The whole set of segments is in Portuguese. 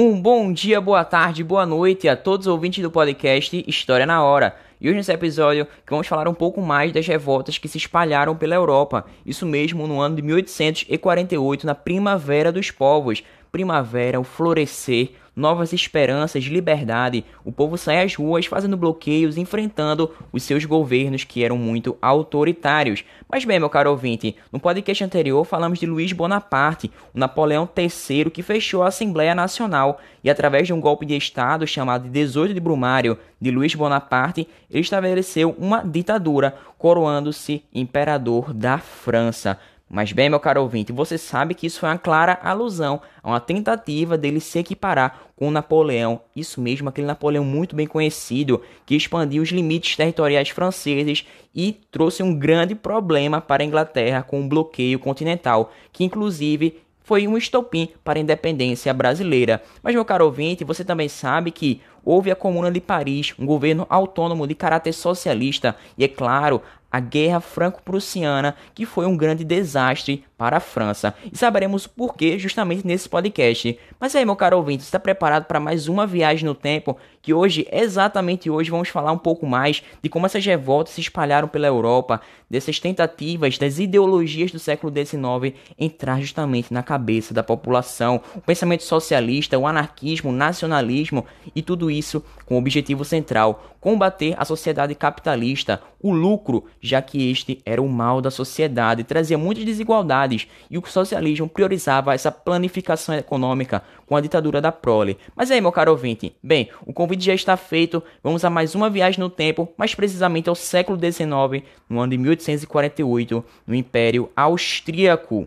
Um bom dia, boa tarde, boa noite a todos os ouvintes do podcast História na Hora. E hoje nesse episódio vamos falar um pouco mais das revoltas que se espalharam pela Europa. Isso mesmo no ano de 1848, na Primavera dos Povos. Primavera, o florescer novas esperanças de liberdade, o povo sai às ruas fazendo bloqueios, enfrentando os seus governos que eram muito autoritários. Mas bem, meu caro ouvinte, no podcast anterior falamos de Luís Bonaparte, o Napoleão III que fechou a Assembleia Nacional e através de um golpe de Estado chamado de 18 de Brumário de Luís Bonaparte, ele estabeleceu uma ditadura, coroando-se imperador da França. Mas bem, meu caro ouvinte, você sabe que isso foi uma clara alusão a uma tentativa dele se equiparar com Napoleão. Isso mesmo, aquele Napoleão muito bem conhecido, que expandiu os limites territoriais franceses e trouxe um grande problema para a Inglaterra com o bloqueio continental, que inclusive foi um estopim para a independência brasileira. Mas, meu caro ouvinte, você também sabe que houve a Comuna de Paris, um governo autônomo de caráter socialista, e é claro, a Guerra Franco-Prussiana, que foi um grande desastre para a França. E saberemos o porquê justamente nesse podcast. Mas aí, meu caro ouvinte, está preparado para mais uma viagem no tempo? Que hoje, exatamente hoje, vamos falar um pouco mais de como essas revoltas se espalharam pela Europa, dessas tentativas das ideologias do século XIX entrar justamente na cabeça da população, o pensamento socialista, o anarquismo, o nacionalismo e tudo isso com o objetivo central: combater a sociedade capitalista, o lucro, já que este era o mal da sociedade, trazia muitas desigualdades e o socialismo priorizava essa planificação econômica com a ditadura da prole. Mas aí, meu caro ouvinte, bem, o convite já está feito, vamos a mais uma viagem no tempo, mais precisamente ao século XIX, no ano de 1848, no Império Austríaco.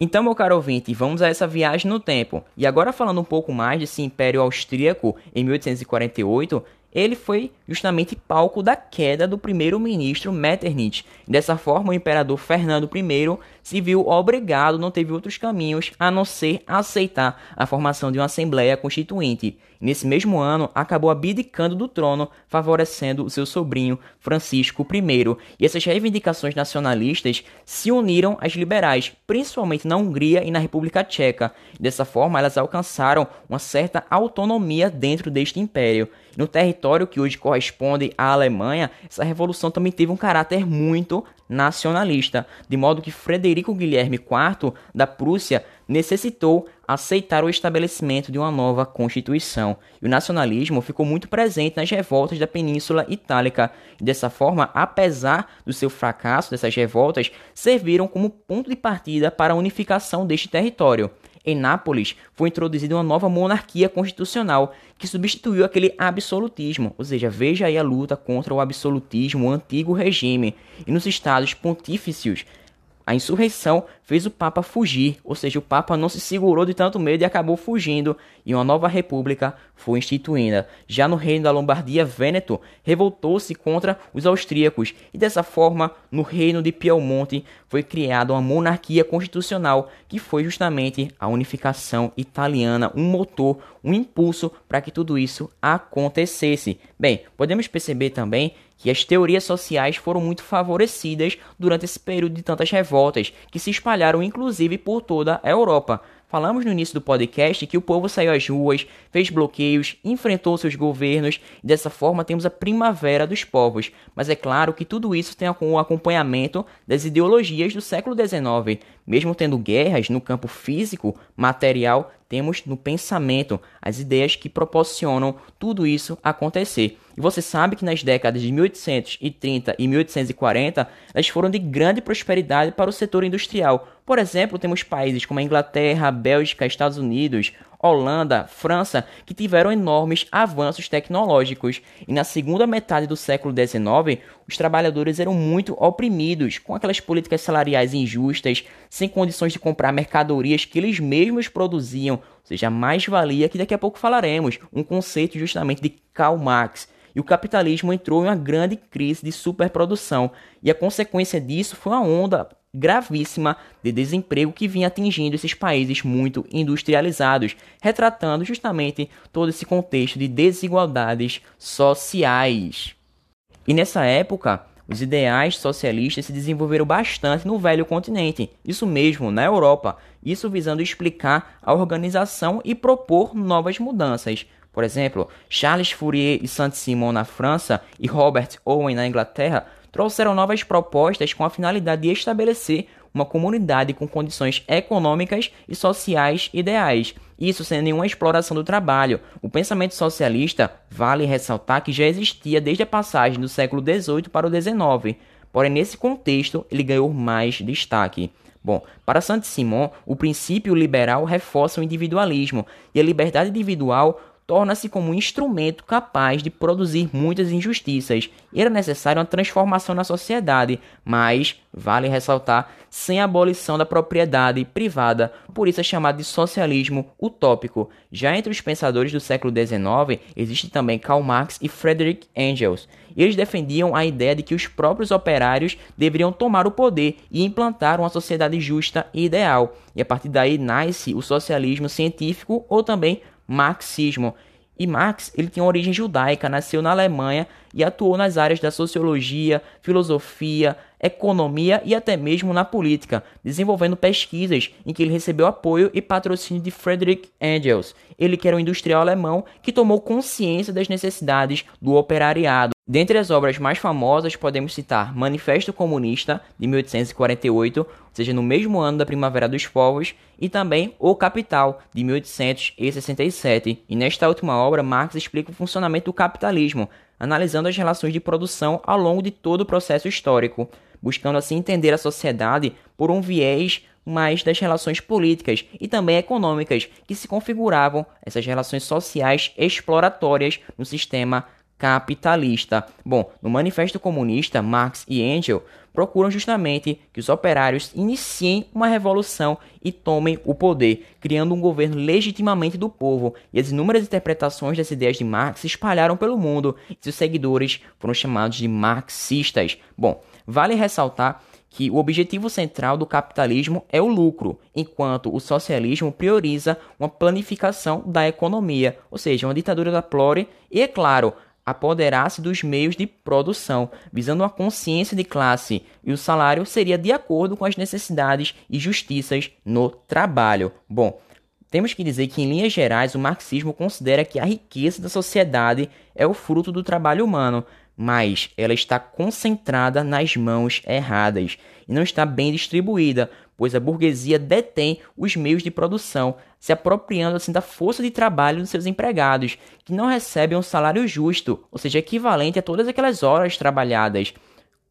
Então, meu caro ouvinte, vamos a essa viagem no tempo. E agora falando um pouco mais desse Império Austríaco em 1848, ele foi justamente palco da queda do primeiro-ministro Metternich. Dessa forma, o imperador Fernando I se viu obrigado, não teve outros caminhos a não ser aceitar a formação de uma Assembleia Constituinte. Nesse mesmo ano, acabou abdicando do trono, favorecendo o seu sobrinho Francisco I. E essas reivindicações nacionalistas se uniram às liberais, principalmente na Hungria e na República Tcheca. Dessa forma, elas alcançaram uma certa autonomia dentro deste império. No território que hoje corresponde à Alemanha, essa revolução também teve um caráter muito nacionalista, de modo que Frederico Guilherme IV da Prússia necessitou aceitar o estabelecimento de uma nova constituição. E o nacionalismo ficou muito presente nas revoltas da Península Itálica. E dessa forma, apesar do seu fracasso dessas revoltas, serviram como ponto de partida para a unificação deste território. Em Nápoles, foi introduzida uma nova monarquia constitucional que substituiu aquele absolutismo, ou seja, veja aí a luta contra o absolutismo, o antigo regime. E nos estados pontífices, a insurreição fez o Papa fugir, ou seja, o Papa não se segurou de tanto medo e acabou fugindo, e uma nova república foi instituída. Já no reino da Lombardia, Vêneto revoltou-se contra os austríacos, e dessa forma, no reino de Piemonte, foi criada uma monarquia constitucional, que foi justamente a unificação italiana, um motor, um impulso para que tudo isso acontecesse. Bem, podemos perceber também que as teorias sociais foram muito favorecidas durante esse período de tantas revoltas, que se espalharam inclusive por toda a Europa. Falamos no início do podcast que o povo saiu às ruas, fez bloqueios, enfrentou seus governos e dessa forma temos a primavera dos povos. Mas é claro que tudo isso tem o acompanhamento das ideologias do século XIX. Mesmo tendo guerras no campo físico, material, temos no pensamento as ideias que proporcionam tudo isso acontecer. E você sabe que nas décadas de 1830 e 1840, elas foram de grande prosperidade para o setor industrial. Por exemplo, temos países como a Inglaterra, a Bélgica, Estados Unidos, Holanda, França, que tiveram enormes avanços tecnológicos. E na segunda metade do século XIX, os trabalhadores eram muito oprimidos, com aquelas políticas salariais injustas, sem condições de comprar mercadorias que eles mesmos produziam, ou seja, mais-valia que daqui a pouco falaremos, um conceito justamente de Karl Marx. E o capitalismo entrou em uma grande crise de superprodução, e a consequência disso foi uma onda gravíssima de desemprego que vinha atingindo esses países muito industrializados, retratando justamente todo esse contexto de desigualdades sociais. E nessa época, Os ideais socialistas se desenvolveram bastante no velho continente, isso mesmo, na Europa, isso visando explicar a organização e propor novas mudanças. Por exemplo, Charles Fourier e Saint-Simon na França e Robert Owen na Inglaterra trouxeram novas propostas com a finalidade de estabelecer uma comunidade com condições econômicas e sociais ideais, isso sem nenhuma exploração do trabalho. O pensamento socialista vale ressaltar que já existia desde a passagem do século XVIII para o XIX, porém nesse contexto ele ganhou mais destaque. Bom, para Saint-Simon, o princípio liberal reforça o individualismo e a liberdade individual torna-se como um instrumento capaz de produzir muitas injustiças. Era necessária uma transformação na sociedade, mas, vale ressaltar, sem a abolição da propriedade privada, por isso é chamado de socialismo utópico. Já entre os pensadores do século XIX, existe também Karl Marx e Friedrich Engels. Eles defendiam a ideia de que os próprios operários deveriam tomar o poder e implantar uma sociedade justa e ideal. E a partir daí nasce o socialismo científico ou também marxismo. E Marx ele tem origem judaica, nasceu na Alemanha e atuou nas áreas da sociologia, filosofia, economia e até mesmo na política, desenvolvendo pesquisas em que ele recebeu apoio e patrocínio de Friedrich Engels, ele que era um industrial alemão que tomou consciência das necessidades do operariado. Dentre as obras mais famosas podemos citar Manifesto Comunista, de 1848, ou seja, no mesmo ano da Primavera dos Povos, e também O Capital, de 1867. E nesta última obra, Marx explica o funcionamento do capitalismo, analisando as relações de produção ao longo de todo o processo histórico, buscando assim entender a sociedade por um viés mais das relações políticas e também econômicas que se configuravam essas relações sociais exploratórias no sistema capitalista. Bom, no Manifesto Comunista, Marx e Engels procuram justamente que os operários iniciem uma revolução e tomem o poder, criando um governo legitimamente do povo. E as inúmeras interpretações das ideias de Marx se espalharam pelo mundo e seus seguidores foram chamados de marxistas. Bom, vale ressaltar que o objetivo central do capitalismo é o lucro, enquanto o socialismo prioriza uma planificação da economia, ou seja, uma ditadura da plore e, é claro, apoderar-se dos meios de produção, visando uma consciência de classe, e o salário seria de acordo com as necessidades e justiças no trabalho. Bom, temos que dizer que, em linhas gerais, o marxismo considera que a riqueza da sociedade é o fruto do trabalho humano, mas ela está concentrada nas mãos erradas e não está bem distribuída, pois a burguesia detém os meios de produção, se apropriando assim da força de trabalho dos seus empregados, que não recebem um salário justo, ou seja, equivalente a todas aquelas horas trabalhadas.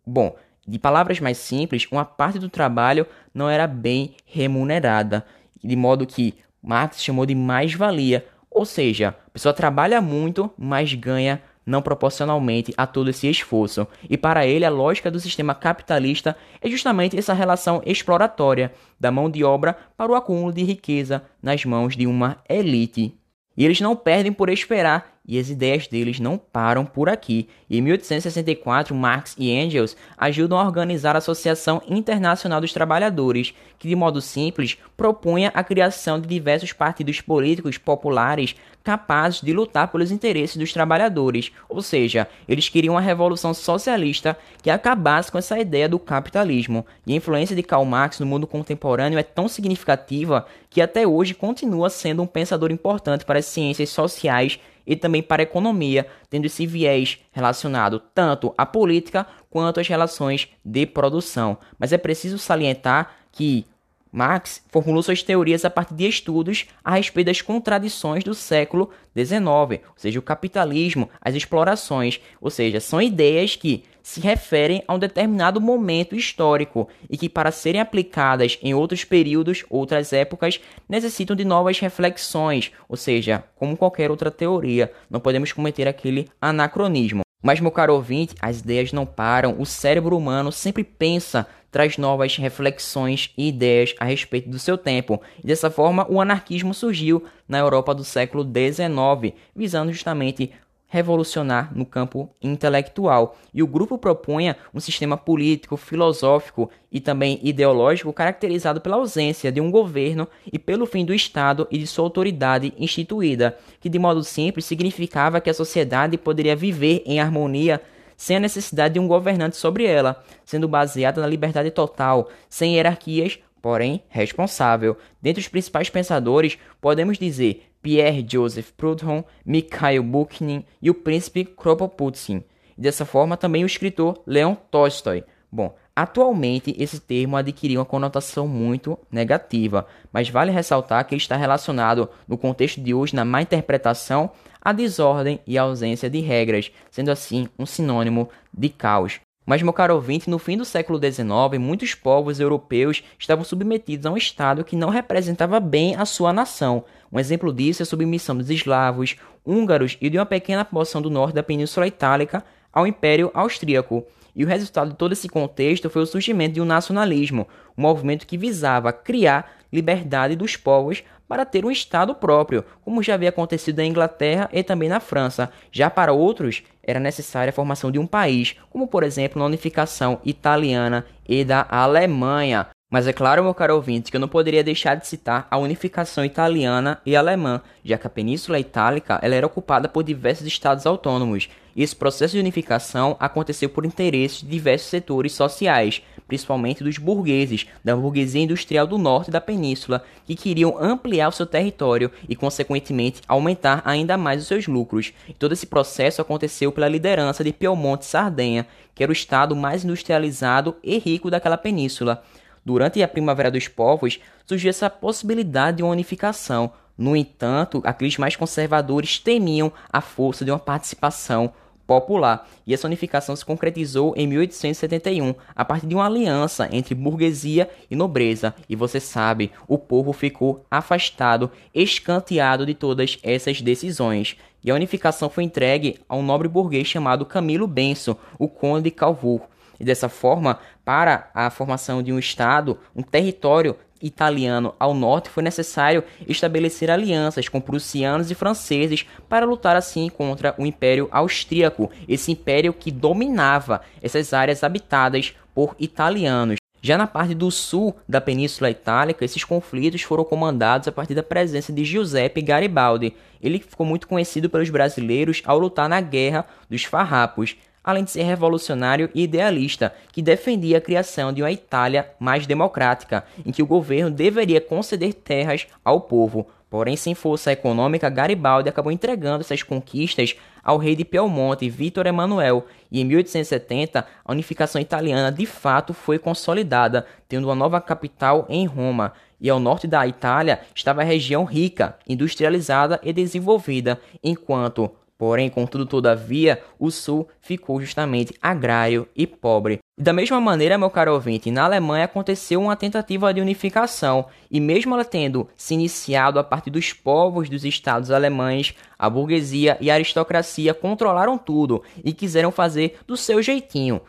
Bom, de palavras mais simples, uma parte do trabalho não era bem remunerada, de modo que Marx chamou de mais-valia, ou seja, a pessoa trabalha muito, mas ganha não proporcionalmente a todo esse esforço. E para ele, a lógica do sistema capitalista é justamente essa relação exploratória da mão de obra para o acúmulo de riqueza nas mãos de uma elite. E eles não perdem por esperar e as ideias deles não param por aqui. Em 1864, Marx e Engels ajudam a organizar a Associação Internacional dos Trabalhadores, que de modo simples propunha a criação de diversos partidos políticos populares capazes de lutar pelos interesses dos trabalhadores, ou seja, eles queriam uma revolução socialista que acabasse com essa ideia do capitalismo. E a influência de Karl Marx no mundo contemporâneo é tão significativa que até hoje continua sendo um pensador importante para as ciências sociais e também para a economia, tendo esse viés relacionado tanto à política quanto às relações de produção. Mas é preciso salientar que Marx formulou suas teorias a partir de estudos a respeito das contradições do século XIX, ou seja, o capitalismo, as explorações, ou seja, são ideias que se referem a um determinado momento histórico e que, para serem aplicadas em outros períodos, outras épocas, necessitam de novas reflexões, ou seja, como qualquer outra teoria, não podemos cometer aquele anacronismo. Mas, meu caro ouvinte, as ideias não param, o cérebro humano sempre pensa traz novas reflexões e ideias a respeito do seu tempo. E dessa forma, o anarquismo surgiu na Europa do século XIX, visando justamente revolucionar no campo intelectual. E o grupo propunha um sistema político, filosófico e também ideológico caracterizado pela ausência de um governo e pelo fim do Estado e de sua autoridade instituída, que de modo simples significava que a sociedade poderia viver em harmonia sem a necessidade de um governante sobre ela, sendo baseada na liberdade total, sem hierarquias, porém responsável. Dentre os principais pensadores, podemos dizer Pierre Joseph Proudhon, Mikhail Bakhtin e o príncipe Kropotkin. Dessa forma, também o escritor Leon Tolstói. Bom, atualmente esse termo adquiriu uma conotação muito negativa, mas vale ressaltar que está relacionado, no contexto de hoje, na má interpretação, à desordem e à ausência de regras, sendo assim um sinônimo de caos. Mas, meu caro ouvinte, no fim do século XIX, muitos povos europeus estavam submetidos a um Estado que não representava bem a sua nação. Um exemplo disso é a submissão dos eslavos, húngaros e de uma pequena porção do norte da Península Itálica ao Império Austríaco. E o resultado de todo esse contexto foi o surgimento de um nacionalismo, um movimento que visava criar liberdade dos povos para ter um Estado próprio, como já havia acontecido na Inglaterra e também na França. Já para outros, era necessária a formação de um país, como por exemplo na unificação italiana e da Alemanha. Mas é claro, meu caro ouvinte, que eu não poderia deixar de citar a unificação italiana e alemã, já que a Península Itálica ela era ocupada por diversos estados autônomos, e esse processo de unificação aconteceu por interesses de diversos setores sociais, principalmente dos burgueses, da burguesia industrial do norte da península, que queriam ampliar o seu território e, consequentemente, aumentar ainda mais os seus lucros. E todo esse processo aconteceu pela liderança de Piemonte Sardenha, que era o estado mais industrializado e rico daquela península. Durante a Primavera dos Povos, surgiu essa possibilidade de uma unificação. No entanto, aqueles mais conservadores temiam a força de uma participação popular, e essa unificação se concretizou em 1871, a partir de uma aliança entre burguesia e nobreza. E você sabe, o povo ficou afastado, escanteado de todas essas decisões. E a unificação foi entregue a um nobre burguês chamado Camilo Benson, o conde de Calvour. E dessa forma, para a formação de um Estado, um território italiano ao norte, foi necessário estabelecer alianças com prussianos e franceses para lutar assim contra o Império Austríaco, esse império que dominava essas áreas habitadas por italianos. Já na parte do sul da Península Itálica, esses conflitos foram comandados a partir da presença de Giuseppe Garibaldi. Ele ficou muito conhecido pelos brasileiros ao lutar na Guerra dos Farrapos além de ser revolucionário e idealista, que defendia a criação de uma Itália mais democrática, em que o governo deveria conceder terras ao povo. Porém, sem força econômica, Garibaldi acabou entregando essas conquistas ao rei de Piemonte, Vítor Emanuel, e em 1870 a unificação italiana de fato foi consolidada, tendo uma nova capital em Roma. E ao norte da Itália estava a região rica, industrializada e desenvolvida, enquanto Porém, contudo, todavia, o sul ficou justamente agrário e pobre. Da mesma maneira, meu caro ouvinte, na Alemanha aconteceu uma tentativa de unificação, e mesmo ela tendo se iniciado a partir dos povos dos estados alemães, a burguesia e a aristocracia controlaram tudo e quiseram fazer do seu jeitinho,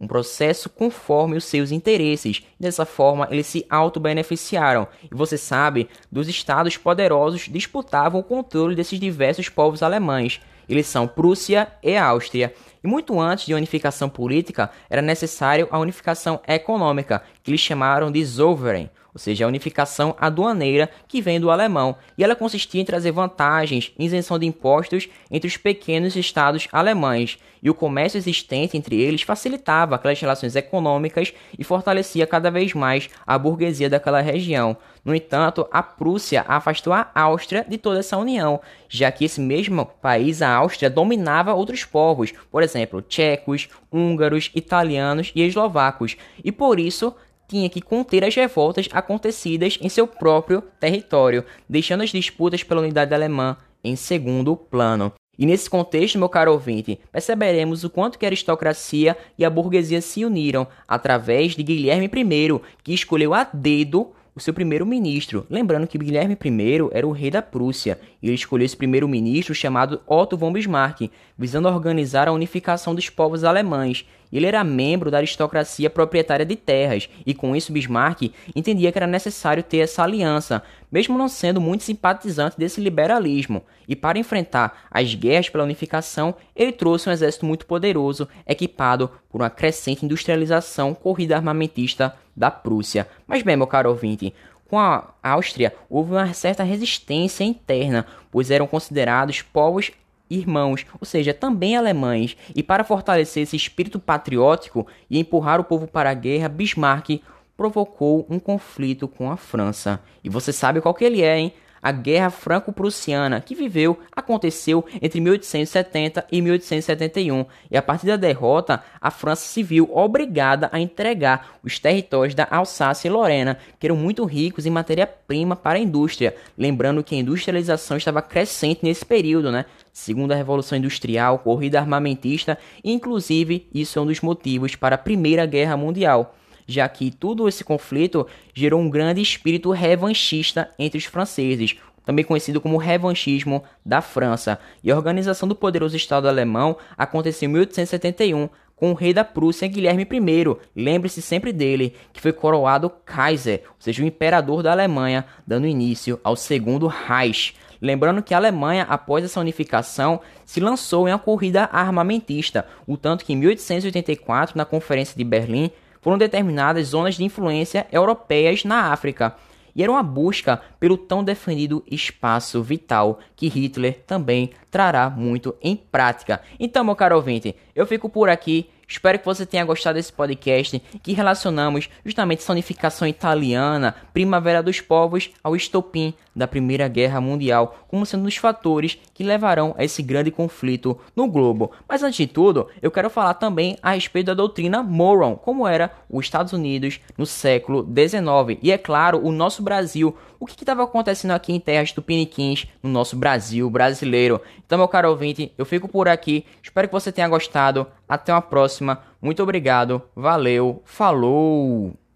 um processo conforme os seus interesses. Dessa forma, eles se auto-beneficiaram. E você sabe, dos estados poderosos disputavam o controle desses diversos povos alemães. Eles são Prússia e Áustria. E muito antes de unificação política, era necessário a unificação econômica, que eles chamaram de Zollverein, ou seja, a unificação aduaneira que vem do alemão, e ela consistia em trazer vantagens, isenção de impostos entre os pequenos estados alemães, e o comércio existente entre eles facilitava aquelas relações econômicas e fortalecia cada vez mais a burguesia daquela região. No entanto, a Prússia afastou a Áustria de toda essa união, já que esse mesmo país, a Áustria, dominava outros povos, por exemplo, tchecos, húngaros, italianos e eslovacos, e por isso tinha que conter as revoltas acontecidas em seu próprio território, deixando as disputas pela unidade alemã em segundo plano. E nesse contexto, meu caro ouvinte, perceberemos o quanto que a aristocracia e a burguesia se uniram através de Guilherme I, que escolheu a dedo o seu primeiro-ministro. Lembrando que Guilherme I era o rei da Prússia e ele escolheu esse primeiro-ministro chamado Otto von Bismarck, visando organizar a unificação dos povos alemães. Ele era membro da aristocracia proprietária de terras e com isso Bismarck entendia que era necessário ter essa aliança, mesmo não sendo muito simpatizante desse liberalismo. E para enfrentar as guerras pela unificação, ele trouxe um exército muito poderoso, equipado por uma crescente industrialização corrida armamentista da Prússia. Mas bem, meu caro ouvinte, com a Áustria houve uma certa resistência interna, pois eram considerados povos irmãos, ou seja, também alemães, e para fortalecer esse espírito patriótico e empurrar o povo para a guerra, Bismarck provocou um conflito com a França. E você sabe qual que ele é, hein? A Guerra Franco-Prussiana, que viveu, aconteceu entre 1870 e 1871, e a partir da derrota, a França se viu obrigada a entregar os territórios da Alsácia e Lorena, que eram muito ricos em matéria-prima para a indústria. Lembrando que a industrialização estava crescente nesse período, né? Segundo a Revolução Industrial, corrida armamentista, inclusive isso é um dos motivos para a Primeira Guerra Mundial já que todo esse conflito gerou um grande espírito revanchista entre os franceses, também conhecido como revanchismo da França. E a organização do poderoso Estado alemão aconteceu em 1871 com o rei da Prússia, Guilherme I. Lembre-se sempre dele, que foi coroado Kaiser, ou seja, o imperador da Alemanha, dando início ao Segundo Reich. Lembrando que a Alemanha, após essa unificação, se lançou em uma corrida armamentista, o tanto que em 1884, na Conferência de Berlim, foram determinadas zonas de influência europeias na África, e era uma busca pelo tão defendido espaço vital que Hitler também trará muito em prática. Então, meu caro ouvinte, eu fico por aqui. Espero que você tenha gostado desse podcast que relacionamos justamente essa unificação italiana, Primavera dos Povos, ao estopim da Primeira Guerra Mundial, como sendo um dos fatores que levarão a esse grande conflito no globo. Mas antes de tudo, eu quero falar também a respeito da doutrina Moron, como era os Estados Unidos no século XIX. E é claro, o nosso Brasil, o que estava acontecendo aqui em terras tupiniquins, no nosso Brasil brasileiro. Então, meu caro ouvinte, eu fico por aqui. Espero que você tenha gostado. Até uma próxima. Muito obrigado. Valeu. Falou.